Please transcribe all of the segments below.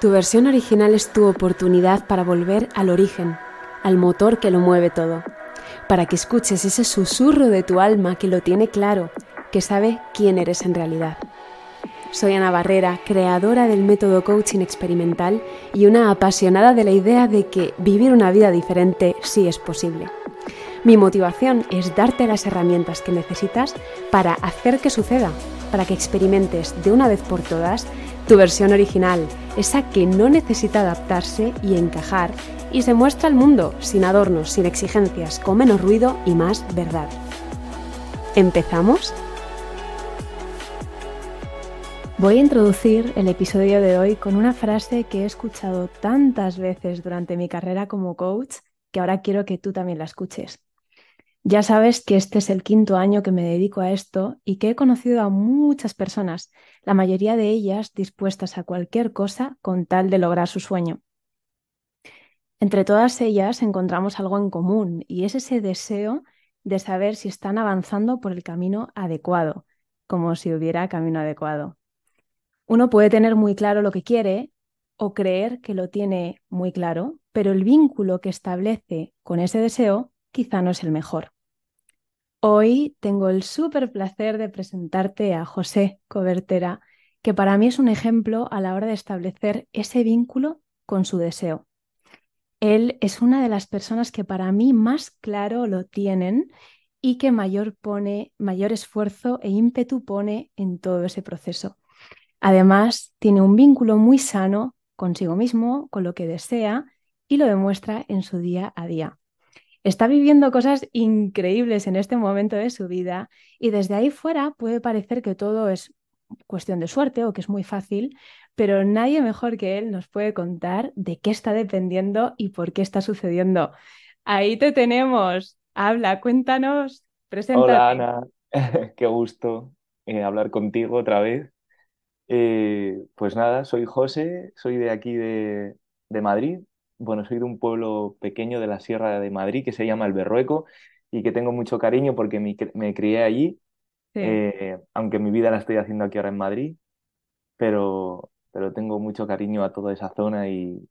Tu versión original es tu oportunidad para volver al origen, al motor que lo mueve todo, para que escuches ese susurro de tu alma que lo tiene claro, que sabe quién eres en realidad. Soy Ana Barrera, creadora del método coaching experimental y una apasionada de la idea de que vivir una vida diferente sí es posible. Mi motivación es darte las herramientas que necesitas para hacer que suceda, para que experimentes de una vez por todas tu versión original, esa que no necesita adaptarse y encajar y se muestra al mundo sin adornos, sin exigencias, con menos ruido y más verdad. ¿Empezamos? Voy a introducir el episodio de hoy con una frase que he escuchado tantas veces durante mi carrera como coach que ahora quiero que tú también la escuches. Ya sabes que este es el quinto año que me dedico a esto y que he conocido a muchas personas, la mayoría de ellas dispuestas a cualquier cosa con tal de lograr su sueño. Entre todas ellas encontramos algo en común y es ese deseo de saber si están avanzando por el camino adecuado, como si hubiera camino adecuado. Uno puede tener muy claro lo que quiere o creer que lo tiene muy claro, pero el vínculo que establece con ese deseo quizá no es el mejor. Hoy tengo el súper placer de presentarte a José Cobertera, que para mí es un ejemplo a la hora de establecer ese vínculo con su deseo. Él es una de las personas que para mí más claro lo tienen y que mayor pone, mayor esfuerzo e ímpetu pone en todo ese proceso. Además, tiene un vínculo muy sano consigo mismo, con lo que desea y lo demuestra en su día a día está viviendo cosas increíbles en este momento de su vida y desde ahí fuera puede parecer que todo es cuestión de suerte o que es muy fácil, pero nadie mejor que él nos puede contar de qué está dependiendo y por qué está sucediendo. Ahí te tenemos. Habla, cuéntanos, preséntate. Hola Ana, qué gusto eh, hablar contigo otra vez. Eh, pues nada, soy José, soy de aquí de, de Madrid, bueno, soy de un pueblo pequeño de la Sierra de Madrid que se llama El Berrueco y que tengo mucho cariño porque me, crié allí, eh, aunque mi vida la estoy haciendo aquí ahora en Madrid, pero, pero tengo mucho cariño a toda esa zona y,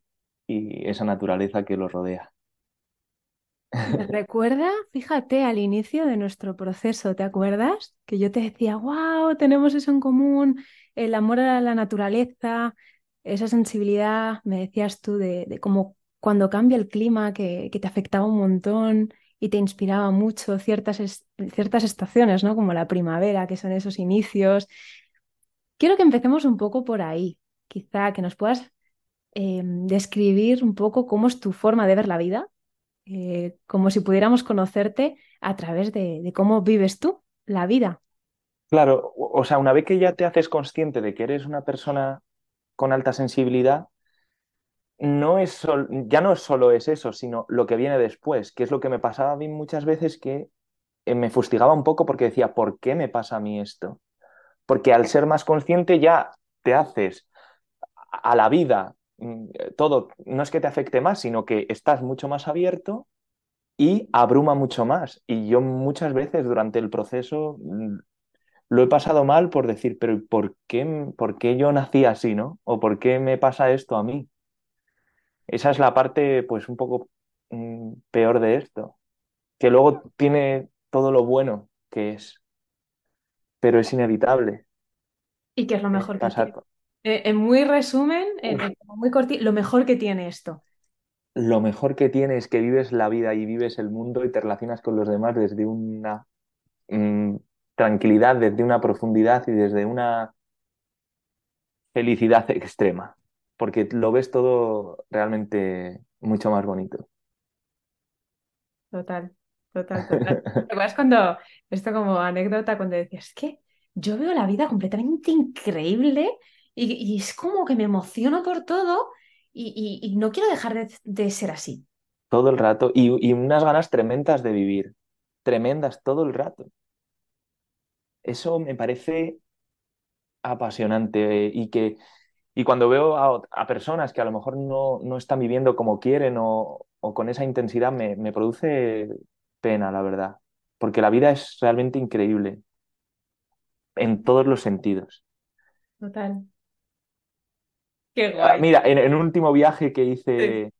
y esa naturaleza que lo rodea. ¿Me recuerda, fíjate, al inicio de nuestro proceso, ¿te acuerdas? Que yo te decía, wow, tenemos eso en común, el amor a la naturaleza, esa sensibilidad, me decías tú, de, cómo cuando cambia el clima, que, te afectaba un montón y te inspiraba mucho ciertas, ciertas estaciones, ¿no? Como la primavera, que son esos inicios. Quiero que empecemos un poco por ahí, quizá que nos puedas em, describir un poco cómo es tu forma de ver la vida, eh, como si pudiéramos conocerte a través de, de cómo vives tú la vida. Claro, o sea, una vez que ya te haces consciente de que eres una persona con alta sensibilidad, no es ya no solo es eso, sino lo que viene después, que es lo que me pasaba a mí muchas veces que eh, me fustigaba un poco porque decía, ¿por qué me pasa a mí esto? Porque al ser más consciente ya te haces a la vida mm, todo, no es que te afecte más, sino que estás mucho más abierto y abruma mucho más. Y yo muchas veces durante el proceso mm, lo he pasado mal por decir, pero ¿por qué, por qué yo nací así, no? ¿O por qué me pasa esto a mí? Esa es la parte, pues, un poco mm, peor de esto, que luego tiene todo lo bueno que es, pero es inevitable. ¿Y qué es lo mejor que tiene? Eh, en muy resumen, en, muy cortito, lo mejor que tiene esto. Lo mejor que tiene es que vives la vida y vives el mundo y te relacionas con los demás desde una mm, tranquilidad, desde una profundidad y desde una felicidad extrema, porque lo ves todo realmente mucho más bonito. Total, total, total. ¿Te cuando, esto como anécdota, cuando decías, es que yo veo la vida completamente increíble y, es como que me emociono por todo y, no quiero dejar de, ser así. Todo el rato y unas ganas tremendas de vivir, tremendas todo el rato. Eso me parece apasionante y que y cuando veo a, personas que a lo mejor no, no están viviendo como quieren o, con esa intensidad, me, me, produce pena, la verdad, porque la vida es realmente increíble en todos los sentidos. Total. Qué Ah, guay. Mira, en, en un último viaje que hice,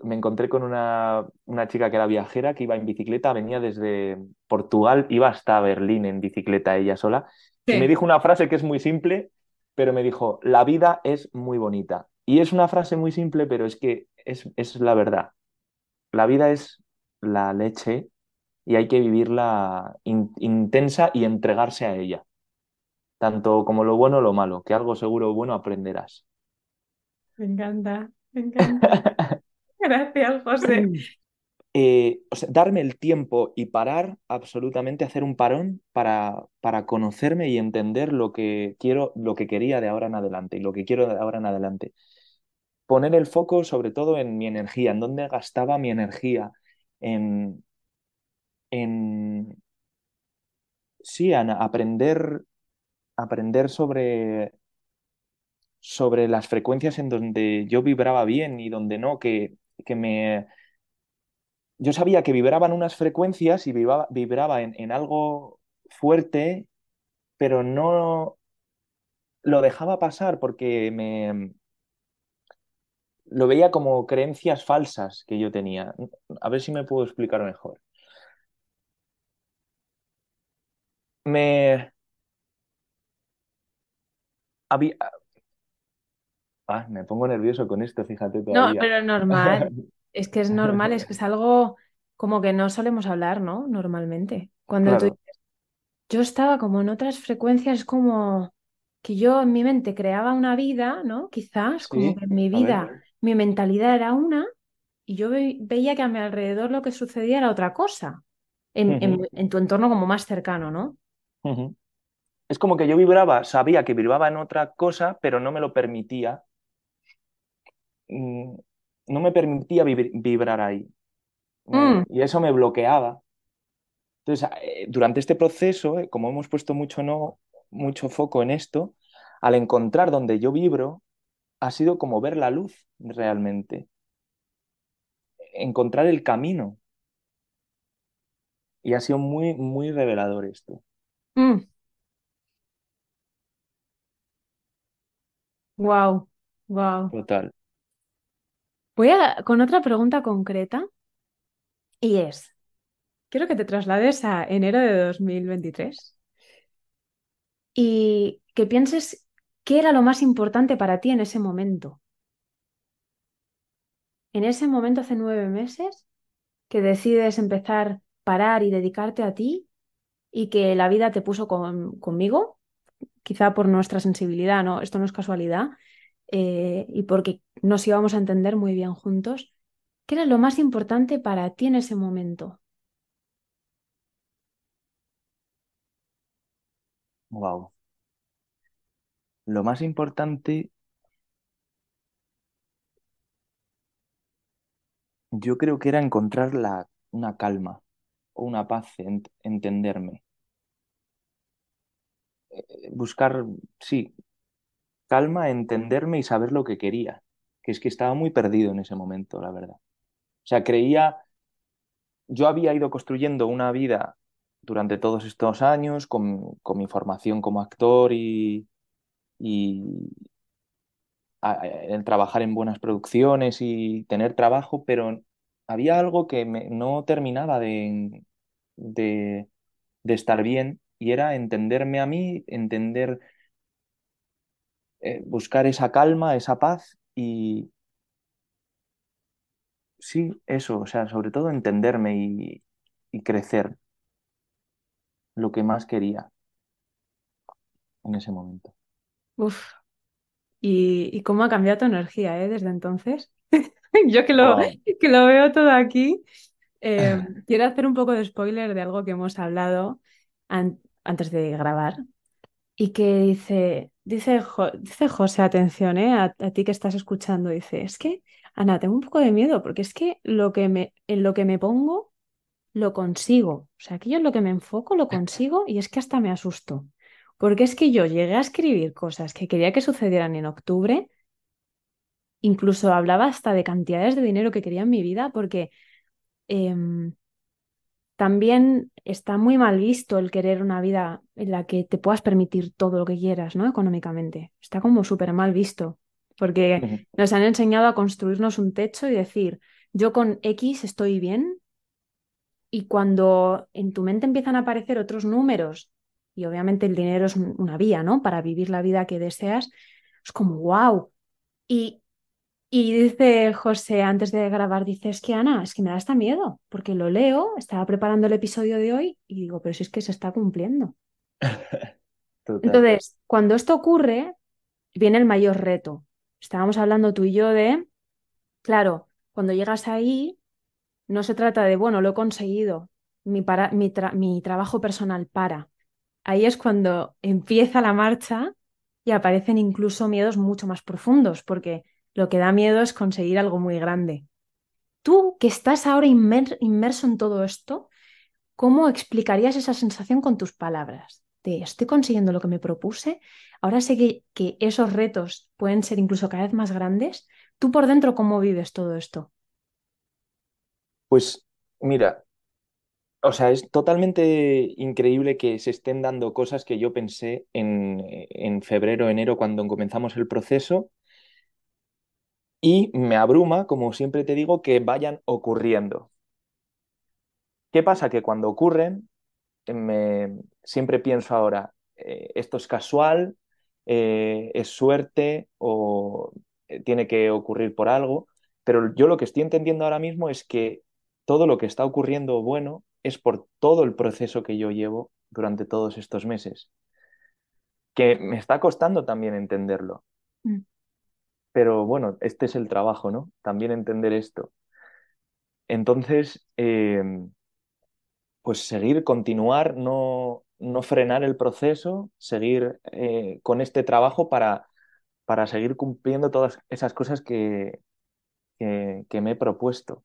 me encontré con una, una chica que era viajera, que iba en bicicleta, venía desde Portugal, iba hasta Berlín en bicicleta ella sola, y me dijo una frase que es muy simple, pero me dijo, la vida es muy bonita. Y es una frase muy simple, pero es que es, es la verdad. La vida es la leche y hay que vivirla in- intensa y entregarse a ella, tanto como lo bueno o lo malo, que algo seguro bueno aprenderás. Me encanta, me encanta. Gracias, José. eh, darme el tiempo y parar, absolutamente hacer un parón para, para conocerme y entender lo que quiero, lo que quería de ahora en adelante y lo que quiero de ahora en adelante. Poner el foco sobre todo en mi energía, en dónde gastaba mi energía, en, en sí, en aprender, aprender sobre, sobre las frecuencias en donde yo vibraba bien y donde no, que, que me yo sabía que vibraban unas frecuencias y vibraba, vibraba en, en algo fuerte, pero no lo dejaba pasar porque me lo veía como creencias falsas que yo tenía. A ver si me puedo explicar mejor. Me había... Ah, me pongo nervioso con esto, fíjate No, todavía. pero normal. Es que es normal, es que es algo como que no solemos hablar, ¿no? Normalmente. Cuando tú dices, yo estaba como en otras frecuencias, como que yo en mi mente creaba una vida, ¿no? Quizás, como que en mi vida, mi mentalidad era una y yo ve- veía que a mi alrededor lo que sucedía era otra cosa, en, en- tu entorno como más cercano, ¿no? Es como que yo vibraba, sabía que vibraba en otra cosa, pero no me lo permitía mm, no me permitía vibr- vibrar ahí. Mm, y eso me bloqueaba. Entonces, eh, durante este proceso, eh, como hemos puesto mucho, no, mucho foco en esto, al encontrar donde yo vibro, ha sido como ver la luz realmente, encontrar el camino. Y ha sido muy, muy revelador esto. mm, wow, wow. Total. Voy a, con otra pregunta concreta y es, quiero que te traslades a enero de 2023 y que pienses qué era lo más importante para ti en ese momento. En ese momento, hace nueve meses, que decides empezar, parar y dedicarte a ti y que la vida te puso con- conmigo, quizá por nuestra sensibilidad, ¿no? Esto no es casualidad, eh, y porque nos íbamos a entender muy bien juntos. ¿Qué era lo más importante para ti en ese momento? Wow. Lo más importante, yo creo que era encontrar la, una calma o una paz, ent- entenderme. Eh, Buscar, sí, calma, entenderme y saber lo que quería, que es que estaba muy perdido en ese momento, la verdad. O sea, creía, yo había ido construyendo una vida durante todos estos años con, con mi formación como actor y, y el trabajar en buenas producciones y tener trabajo, pero había algo que me- no terminaba de, de estar bien y era entenderme a mí, entender, eh, buscar esa calma, esa paz y Sí, eso, o sea, sobre todo entenderme y, y crecer lo que más quería en ese momento. Uf, ¿y, y cómo ha cambiado tu energía, eh, desde entonces? Yo que lo, Wow. que lo veo todo aquí, eh, quiero hacer un poco de spoiler de algo que hemos hablado an- antes de grabar y que dice, dice, dice José, atención, eh, a, a ti que estás escuchando, dice, es que, Ana, tengo un poco de miedo porque es que lo que me, en lo que me pongo lo consigo. O sea, aquello en lo que me enfoco lo consigo y es que hasta me asusto. Porque es que yo llegué a escribir cosas que quería que sucedieran en octubre, incluso hablaba hasta de cantidades de dinero que quería en mi vida, porque em, también está muy mal visto el querer una vida en la que te puedas permitir todo lo que quieras, ¿no? Económicamente. Está como súper mal visto. porque nos han enseñado a construirnos un techo y decir, yo con X estoy bien, y cuando en tu mente empiezan a aparecer otros números, y obviamente el dinero es una vía, ¿no? Para vivir la vida que deseas, es como, wow. Y, y dice José antes de grabar, dice, es que Ana, es que me da hasta miedo, porque lo leo, estaba preparando el episodio de hoy y digo, pero si es que se está cumpliendo. Entonces, cuando esto ocurre, viene el mayor reto. Estábamos hablando tú y yo de, claro, cuando llegas ahí, no se trata de, bueno, lo he conseguido, mi, para, mi, mi trabajo personal para. Ahí es cuando empieza la marcha y aparecen incluso miedos mucho más profundos, porque lo que da miedo es conseguir algo muy grande. Tú que estás ahora inmerso en todo esto, ¿cómo explicarías esa sensación con tus palabras? De estoy consiguiendo lo que me propuse, ahora sé que, que esos retos pueden ser incluso cada vez más grandes. ¿Tú por dentro cómo vives todo esto? Pues mira, o sea, es totalmente increíble que se estén dando cosas que yo pensé en, en febrero, enero, cuando comenzamos el proceso, y me abruma, como siempre te digo, que vayan ocurriendo. ¿Qué pasa? Que cuando ocurren, me, siempre pienso ahora, eh, esto es casual, eh, es suerte o eh, tiene que ocurrir por algo, pero yo lo que estoy entendiendo ahora mismo es que todo lo que está ocurriendo bueno es por todo el proceso que yo llevo durante todos estos meses, que me está costando también entenderlo. Mm. Pero bueno, este es el trabajo, ¿no? También entender esto. Entonces, em, pues seguir, continuar, no, no, frenar el proceso, seguir eh, con este trabajo para, para seguir cumpliendo todas esas cosas que, que, me he propuesto.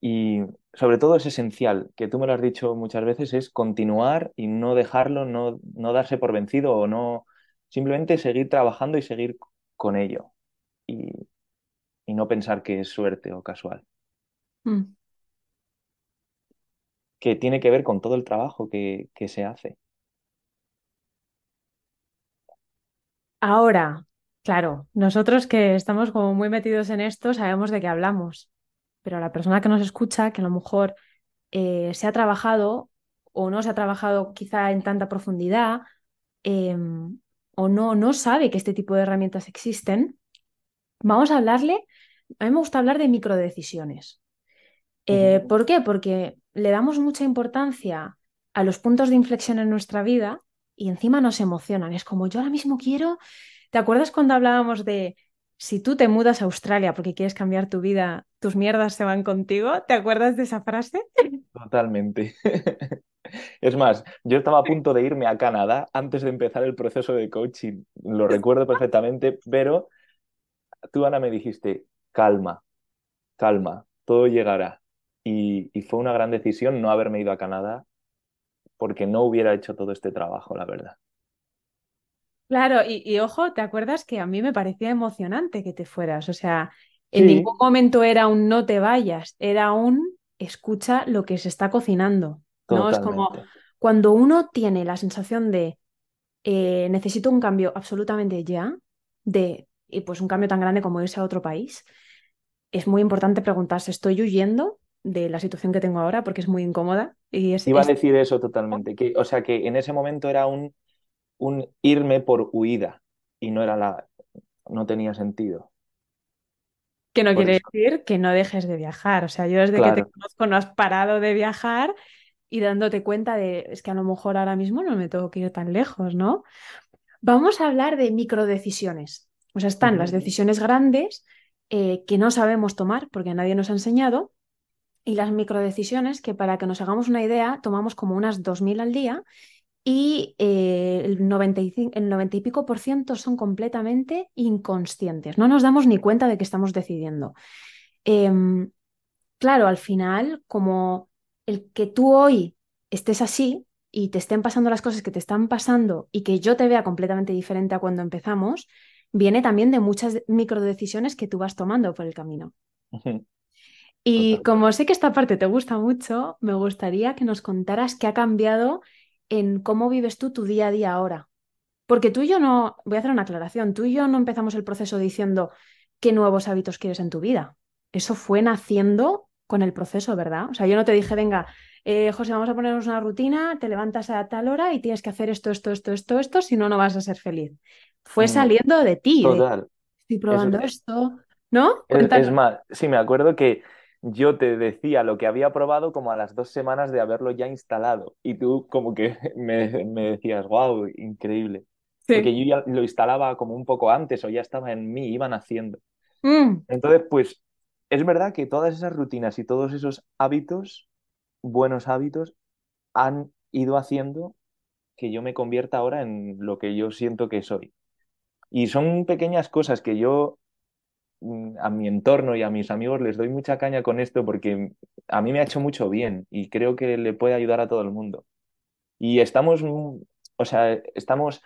Y sobre todo es esencial, que tú me lo has dicho muchas veces, es continuar y no dejarlo, no, no darse por vencido o no, simplemente seguir trabajando y seguir con ello y, no pensar que es suerte o casual. Mm. Que tiene que ver con todo el trabajo que, que se hace. Ahora, claro, nosotros que estamos como muy metidos en esto sabemos de qué hablamos, pero la persona que nos escucha, que a lo mejor eh, se ha trabajado o no se ha trabajado quizá en tanta profundidad em, o no, no sabe que este tipo de herramientas existen, Vamos a hablarle, a mí me gusta hablar de microdecisiones. Eh, ¿Por qué? Porque le damos mucha importancia a los puntos de inflexión en nuestra vida y encima nos emocionan. Es como yo ahora mismo quiero, ¿te acuerdas cuando hablábamos de si tú te mudas a Australia porque quieres cambiar tu vida, tus mierdas se van contigo? ¿Te acuerdas de esa frase? Totalmente. Es más, yo estaba a punto de irme a Canadá antes de empezar el proceso de coaching. Lo recuerdo perfectamente, pero tú, Ana, me dijiste, calma, calma, todo llegará. Y, fue una gran decisión no haberme ido a Canadá porque no hubiera hecho todo este trabajo, la verdad. Claro, y, ojo, ¿te acuerdas que a mí me parecía emocionante que te fueras? O sea, en ningún momento era un no te vayas, era un escucha lo que se está cocinando. ¿no? Es como cuando uno tiene la sensación de eh, necesito un cambio absolutamente ya, de y pues un cambio tan grande como irse a otro país, es muy importante preguntarse, ¿estoy huyendo de la situación que tengo ahora porque es muy incómoda? Y es, Iba a decir eso totalmente, que, o sea que en ese momento era un, un irme por huida y no era la, no tenía sentido. Que no quiere decir que no dejes de viajar. O sea, yo desde que te conozco no has parado de viajar y dándote cuenta de, es que a lo mejor ahora mismo no me tengo que ir tan lejos, ¿no? Vamos a hablar de microdecisiones. O sea, están las decisiones grandes eh, que no sabemos tomar porque nadie nos ha enseñado y las microdecisiones que para que nos hagamos una idea tomamos como unas 2.000 al día y eh, el, 95, el 90 y pico por ciento son completamente inconscientes. No nos damos ni cuenta de que estamos decidiendo. Em, claro, al final, como el que tú hoy estés así y te estén pasando las cosas que te están pasando y que yo te vea completamente diferente a cuando empezamos, viene también de muchas microdecisiones que tú vas tomando por el camino. Y como sé que esta parte te gusta mucho, me gustaría que nos contaras qué ha cambiado en cómo vives tú tu día a día ahora. Porque tú y yo no, voy a hacer una aclaración, tú y yo no empezamos el proceso diciendo qué nuevos hábitos quieres en tu vida. Eso fue naciendo con el proceso, ¿verdad? O sea, yo no te dije, venga, eh, José, vamos a ponernos una rutina, te levantas a tal hora y tienes que hacer esto, esto, esto, esto, esto, si no, no vas a ser feliz. Fue Mm, saliendo de ti, de, Total. estoy Es, probando esto, ¿no? es, es más, sí, me acuerdo que yo te decía lo que había probado como a las dos semanas de haberlo ya instalado y tú como que me, me decías, wow, increíble. Porque Sí. yo ya lo instalaba como un poco antes o ya estaba en mí, iban haciendo. Mm, Entonces, pues es verdad que todas esas rutinas y todos esos hábitos, buenos hábitos, han ido haciendo que yo me convierta ahora en lo que yo siento que soy. Y son pequeñas cosas que yo mm, a mi entorno y a mis amigos les doy mucha caña con esto porque a mí me ha hecho mucho bien y creo que le puede ayudar a todo el mundo. Y estamos, mm, o sea, estamos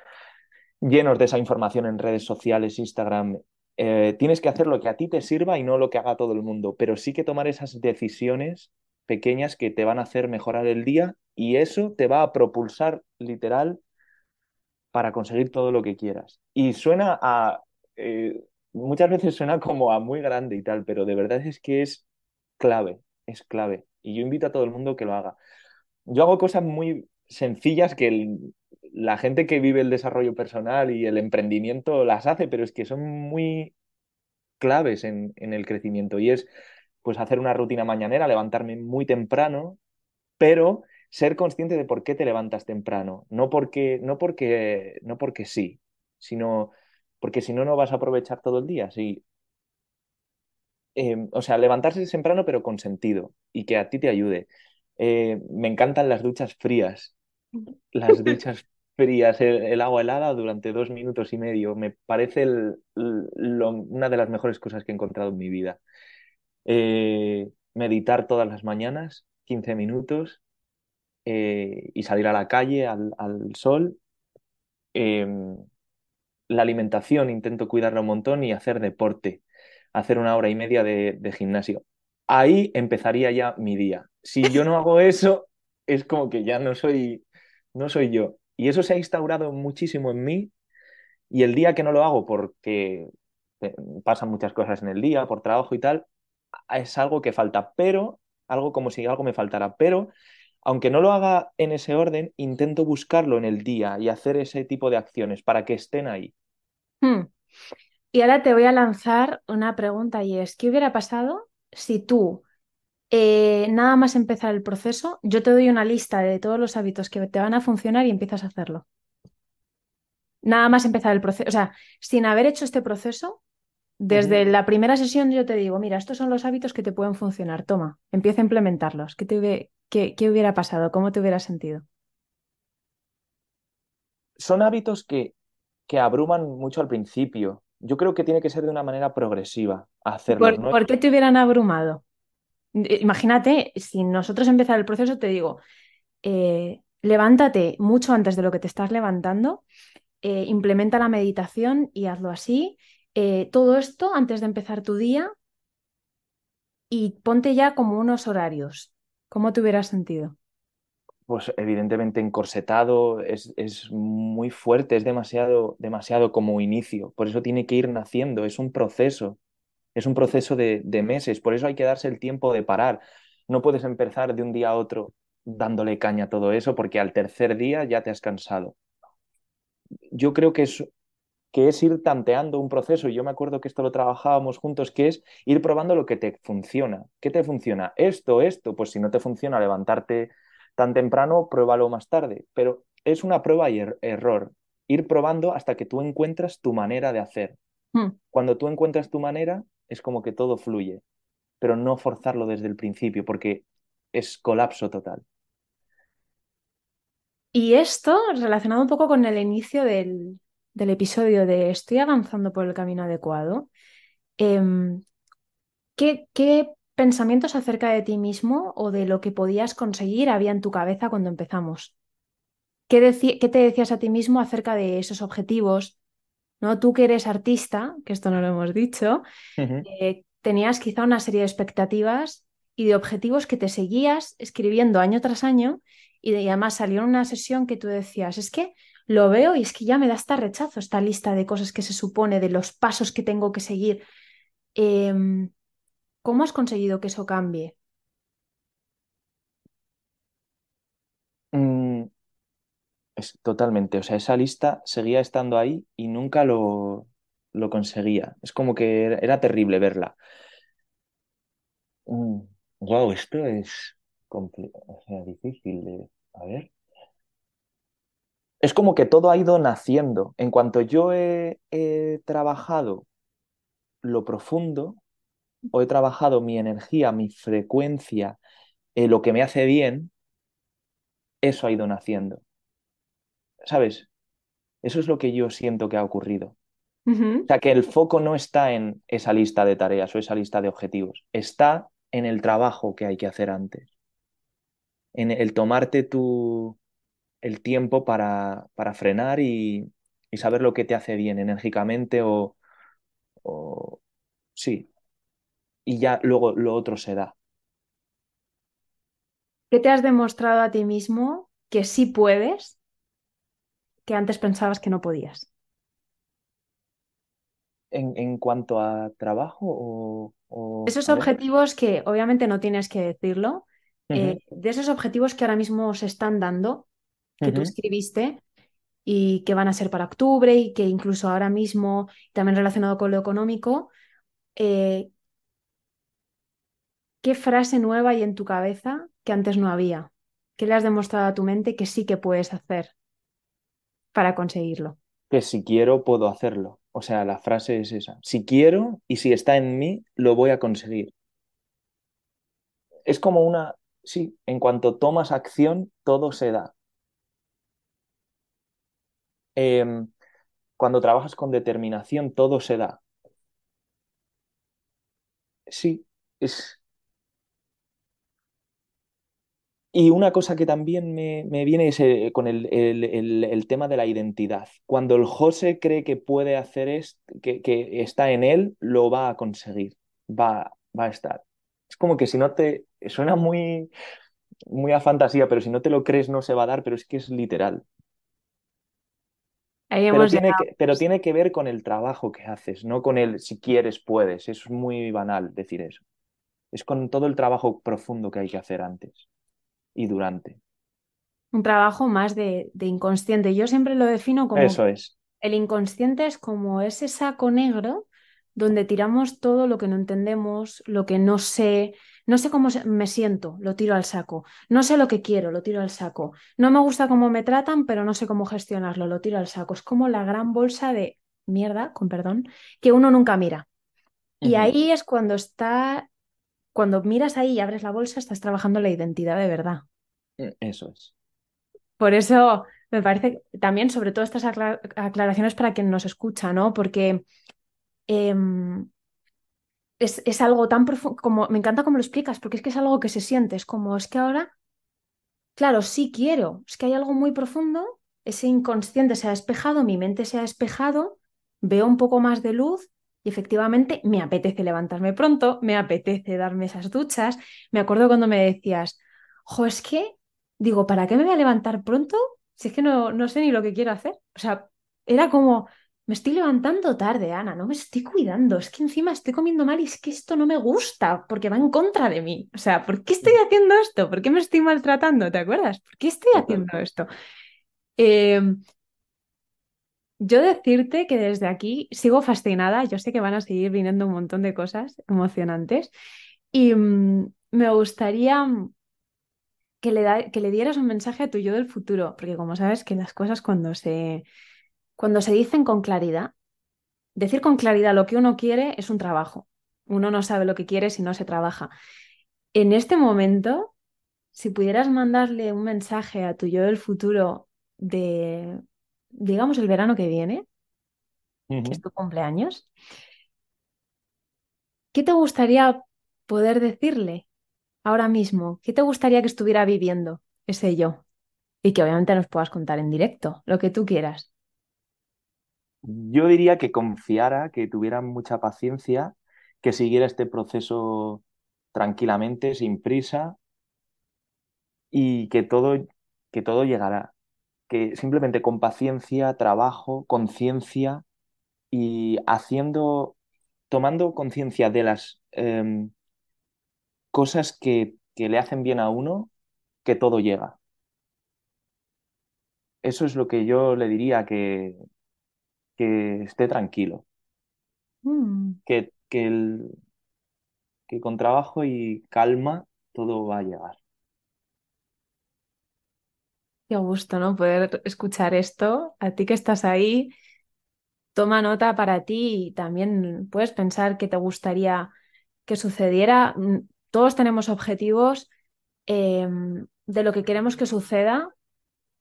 llenos de esa información en redes sociales, Instagram. Eh, tienes que hacer lo que a ti te sirva y no lo que haga todo el mundo, pero sí que tomar esas decisiones pequeñas que te van a hacer mejorar el día y eso te va a propulsar literal para conseguir todo lo que quieras. Y suena a, eh, muchas veces suena como a muy grande y tal, pero de verdad es que es clave, es clave. Y yo invito a todo el mundo que lo haga. Yo hago cosas muy sencillas que la gente que vive el desarrollo personal y el emprendimiento las hace, pero es que son muy claves en, en el crecimiento. Y es pues hacer una rutina mañanera, levantarme muy temprano, pero ser consciente de por qué te levantas temprano, no porque, no porque, no porque sí, sino porque si no, no vas a aprovechar todo el día. Sí, eh, o sea, levantarse temprano, pero con sentido y que a ti te ayude. Eh, me encantan las duchas frías, las duchas frías, el, el agua helada durante dos minutos y medio. Me parece el- lo- una de las mejores cosas que he encontrado en mi vida. Eh, meditar todas las mañanas, 15 minutos, eh, y salir a la calle, al, al sol. Eh, la alimentación intento cuidarla un montón y hacer deporte, hacer una hora y media de, de gimnasio. Ahí empezaría ya mi día. Si yo no hago eso, es como que ya no soy, no soy yo. Y eso se ha instaurado muchísimo en mí y el día que no lo hago porque eh, pasan muchas cosas en el día, por trabajo y tal, es algo que falta, pero algo como si algo me faltara, pero aunque no lo haga en ese orden, intento buscarlo en el día y hacer ese tipo de acciones para que estén ahí. mm. Y ahora te voy a lanzar una pregunta y es, ¿qué hubiera pasado si tú, eh, nada más empezar el proceso, yo te doy una lista de todos los hábitos que te van a funcionar y empiezas a hacerlo? Nada más empezar el proceso, o sea, sin haber hecho este proceso, desde la primera sesión yo te digo, mira, estos son los hábitos que te pueden funcionar, toma, empieza a implementarlos. ¿Qué te hubie- qué- qué hubiera pasado? ¿Cómo te hubieras sentido? Son hábitos que, que abruman mucho al principio. Yo creo que tiene que ser de una manera progresiva hacerlos, ¿Por, ¿no? por qué te hubieran abrumado? Eh, Imagínate, si nosotros empezar el proceso, te digo, eh, levántate mucho antes de lo que te estás levantando, eh, implementa la meditación y hazlo así. Eh, todo esto antes de empezar tu día y ponte ya como unos horarios. ¿Cómo te hubieras sentido? Pues evidentemente encorsetado, es, es muy fuerte, es demasiado, demasiado como inicio. Por eso tiene que ir naciendo, es un proceso, es un proceso de, de meses. Por eso hay que darse el tiempo de parar. No puedes empezar de un día a otro dándole caña a todo eso, porque al tercer día ya te has cansado. Yo creo que es, que es ir tanteando un proceso, y yo me acuerdo que esto lo trabajábamos juntos, que es ir probando lo que te funciona. ¿Qué te funciona? Esto, esto, pues si no te funciona levantarte tan temprano, pruébalo más tarde, pero es una prueba y er- error. Ir probando hasta que tú encuentras tu manera de hacer. Hmm. Cuando tú encuentras tu manera, es como que todo fluye, pero no forzarlo desde el principio, porque es colapso total. Y esto relacionado un poco con el inicio del, del episodio de estoy avanzando por el camino adecuado. em, ¿qué, qué pensamientos acerca de ti mismo o de lo que podías conseguir había en tu cabeza cuando empezamos? ¿Qué, qué te decías a ti mismo acerca de esos objetivos? ¿No? Tú que eres artista, que esto no lo hemos dicho, eh, tenías quizá una serie de expectativas y de objetivos que te seguías escribiendo año tras año y, de- y además salió en una sesión que tú decías, es que lo veo y es que ya me da hasta rechazo esta lista de cosas que se supone, de los pasos que tengo que seguir. Em, ¿Cómo has conseguido que eso cambie? Mm, es totalmente, o sea, esa lista seguía estando ahí y nunca lo, lo conseguía. Es como que era, terrible verla. wow, esto es o sea, difícil de... A ver. Es como que todo ha ido naciendo. En cuanto yo he, he trabajado lo profundo, o he trabajado mi energía, mi frecuencia, eh, lo que me hace bien, eso ha ido naciendo. ¿Sabes? Eso es lo que yo siento que ha ocurrido. O sea, que el foco no está en esa lista de tareas o esa lista de objetivos, está en el trabajo que hay que hacer antes, en el tomarte tu, el tiempo para, para frenar y, y saber lo que te hace bien enérgicamente o, o sí, y ya luego lo otro se da. ¿Qué te has demostrado a ti mismo que sí puedes, que antes pensabas que no podías? En, en cuanto a trabajo o, o- Esos objetivos que obviamente no tienes que decirlo, eh, de esos objetivos que ahora mismo se están dando, que tú escribiste y que van a ser para octubre y que incluso ahora mismo, también relacionado con lo económico, eh, ¿qué frase nueva hay en tu cabeza que antes no había? ¿Qué le has demostrado a tu mente que sí que puedes hacer para conseguirlo? Que si quiero, puedo hacerlo. O sea, la frase es esa. Si quiero y si está en mí, lo voy a conseguir. Es como una, sí, en cuanto tomas acción, todo se da. Em, cuando trabajas con determinación, todo se da. Sí, es... Y una cosa que también me, me viene es eh, con el, el- el- tema de la identidad. Cuando el José cree que puede hacer esto, que, que está en él, lo va a conseguir, va, va a estar. Es como que si no te... Suena muy, muy a fantasía, pero si no te lo crees no se va a dar, pero es que es literal. Pero tiene que, pero tiene que ver con el trabajo que haces, no con el si quieres, puedes. Es muy banal decir eso. Es con todo el trabajo profundo que hay que hacer antes y durante. Un trabajo más de, de inconsciente. Yo siempre lo defino como Eso es. el inconsciente es como ese saco negro donde tiramos todo lo que no entendemos, lo que no sé, no sé cómo me siento, lo tiro al saco. No sé lo que quiero, lo tiro al saco. No me gusta cómo me tratan, pero no sé cómo gestionarlo, lo tiro al saco. Es como la gran bolsa de mierda, con perdón, que uno nunca mira. Y ahí es cuando está, cuando miras ahí y abres la bolsa, estás trabajando la identidad de verdad. Eso es. Por eso me parece también, sobre todo estas acla- aclaraciones para quien nos escucha, ¿no? Porque em, es, es algo tan profundo, como me encanta cómo lo explicas, porque es que es algo que se siente, es como, es que ahora, claro, sí quiero, es que hay algo muy profundo, ese inconsciente se ha despejado, mi mente se ha despejado, veo un poco más de luz y efectivamente me apetece levantarme pronto, me apetece darme esas duchas. Me acuerdo cuando me decías, jo, es que, digo, ¿para qué me voy a levantar pronto? Si es que no, no sé ni lo que quiero hacer. O sea, era como, me estoy levantando tarde, Ana, no me estoy cuidando, es que encima estoy comiendo mal y es que esto no me gusta porque va en contra de mí. O sea, ¿por qué estoy haciendo esto? ¿Por qué me estoy maltratando? ¿Te acuerdas? ¿Por qué estoy haciendo esto? Eh, yo decirte que desde aquí sigo fascinada, yo sé que van a seguir viniendo un montón de cosas emocionantes y mm, me gustaría mm, que le, da- que le dieras un mensaje a tu yo del futuro, porque como sabes que las cosas cuando se, cuando se dicen con claridad, decir con claridad lo que uno quiere es un trabajo. Uno no sabe lo que quiere si no se trabaja. En este momento, si pudieras mandarle un mensaje a tu yo del futuro de, digamos, el verano que viene, que es tu cumpleaños, ¿qué te gustaría poder decirle ahora mismo? ¿Qué te gustaría que estuviera viviendo ese yo? Y que obviamente nos puedas contar en directo, lo que tú quieras. Yo diría que confiara, que tuviera mucha paciencia, que siguiera este proceso tranquilamente, sin prisa y que todo, que todo llegará. que simplemente con paciencia, trabajo, conciencia y haciendo, tomando conciencia de las em, cosas que, que le hacen bien a uno, que todo llega. Eso es lo que yo le diría que, que esté tranquilo. Mm. Que, que, el- que con trabajo y calma todo va a llegar. Qué gusto, ¿no? Poder escuchar esto. A ti que estás ahí, toma nota para ti y también puedes pensar qué te gustaría que sucediera. Mm, Todos tenemos objetivos em, de lo que queremos que suceda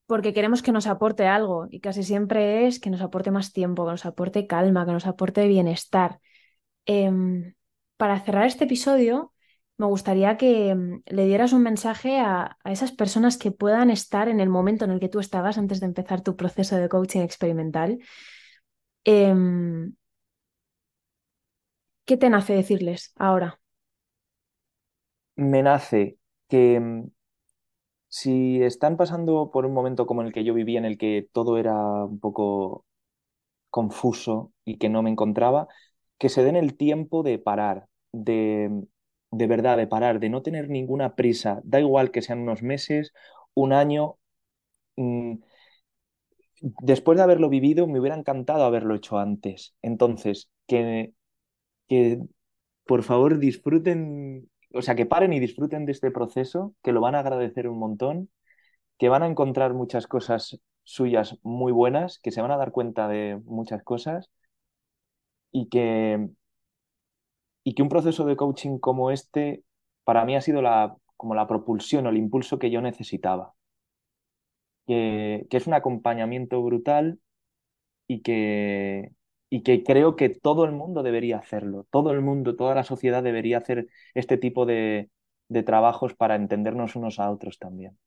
porque queremos que nos aporte algo y casi siempre es que nos aporte más tiempo, que nos aporte calma, que nos aporte bienestar. Em, para cerrar este episodio, me gustaría que em, le dieras un mensaje a, a esas personas que puedan estar en el momento en el que tú estabas antes de empezar tu proceso de coaching experimental. Em, ¿qué te nace decirles ahora? Me nace que si están pasando por un momento como el que yo vivía, en el que todo era un poco confuso y que no me encontraba, que se den el tiempo de parar, de, de verdad, de parar, de no tener ninguna prisa. Da igual que sean unos meses, un año. mm, Después de haberlo vivido, me hubiera encantado haberlo hecho antes. Entonces, que, que por favor disfruten, o sea, que paren y disfruten de este proceso, que lo van a agradecer un montón, que van a encontrar muchas cosas suyas muy buenas, que se van a dar cuenta de muchas cosas y que, y que un proceso de coaching como este para mí ha sido la, como la propulsión o el impulso que yo necesitaba, que, que es un acompañamiento brutal y que, y que creo que todo el mundo debería hacerlo, todo el mundo, toda la sociedad debería hacer este tipo de, de trabajos para entendernos unos a otros también.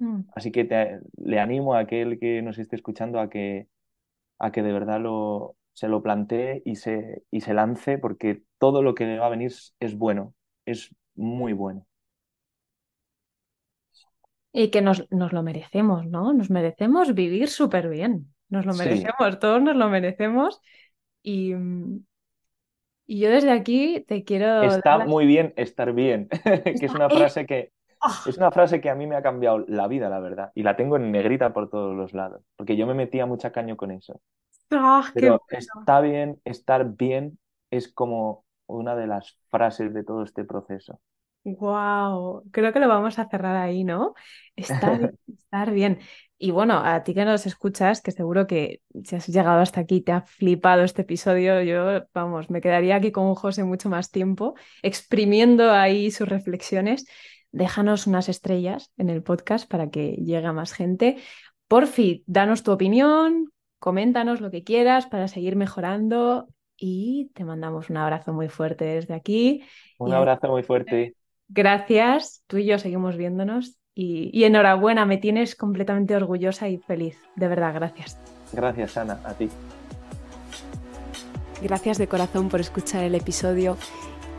Mm. Así que te- le animo a aquel que nos esté escuchando a que, a que de verdad lo, se lo plantee y se, y se lance, porque todo lo que le va a venir es, bueno, es muy bueno. Y que nos, nos lo merecemos, ¿no? Nos merecemos vivir súper bien. Nos lo Sí, merecemos, todos nos lo merecemos. Y, y yo desde aquí te quiero está muy bien estar bien, que es una frase que, ¡Ah! es una frase que a mí me ha cambiado la vida, la verdad, y la tengo en negrita por todos los lados, porque yo me metía mucha caño con eso. ¡Ah, Pero está bien, estar bien es como una de las frases de todo este proceso. Wow, creo que lo vamos a cerrar ahí, ¿no? Estar estar bien. Y bueno, a ti que nos escuchas, que seguro que si has llegado hasta aquí, te ha flipado este episodio, yo, vamos, me quedaría aquí con José mucho más tiempo, exprimiendo ahí sus reflexiones. Déjanos unas estrellas en el podcast para que llegue a más gente. Porfi, danos tu opinión, coméntanos lo que quieras para seguir mejorando y te mandamos un abrazo muy fuerte desde aquí. Un Y abrazo muy fuerte. Gracias, tú y yo seguimos viéndonos y, y enhorabuena, me tienes completamente orgullosa y feliz, de verdad, gracias. Gracias, Ana, a ti. Gracias de corazón por escuchar el episodio.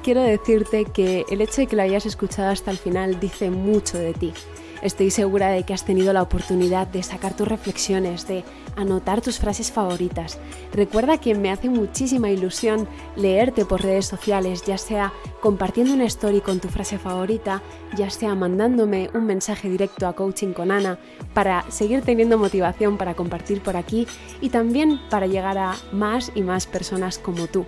Quiero decirte que el hecho de que lo hayas escuchado hasta el final dice mucho de ti. Estoy segura de que has tenido la oportunidad de sacar tus reflexiones, de anotar tus frases favoritas. Recuerda que me hace muchísima ilusión leerte por redes sociales, ya sea compartiendo una story con tu frase favorita, ya sea mandándome un mensaje directo a Coaching con Ana para seguir teniendo motivación para compartir por aquí y también para llegar a más y más personas como tú.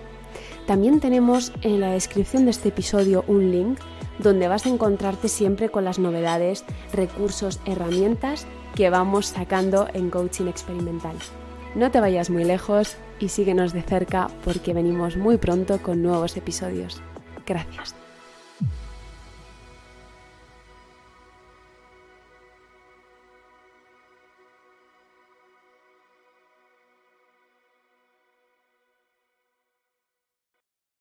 También tenemos en la descripción de este episodio un link donde vas a encontrarte siempre con las novedades, recursos, herramientas que vamos sacando en coaching experimental. No te vayas muy lejos y síguenos de cerca porque venimos muy pronto con nuevos episodios. Gracias.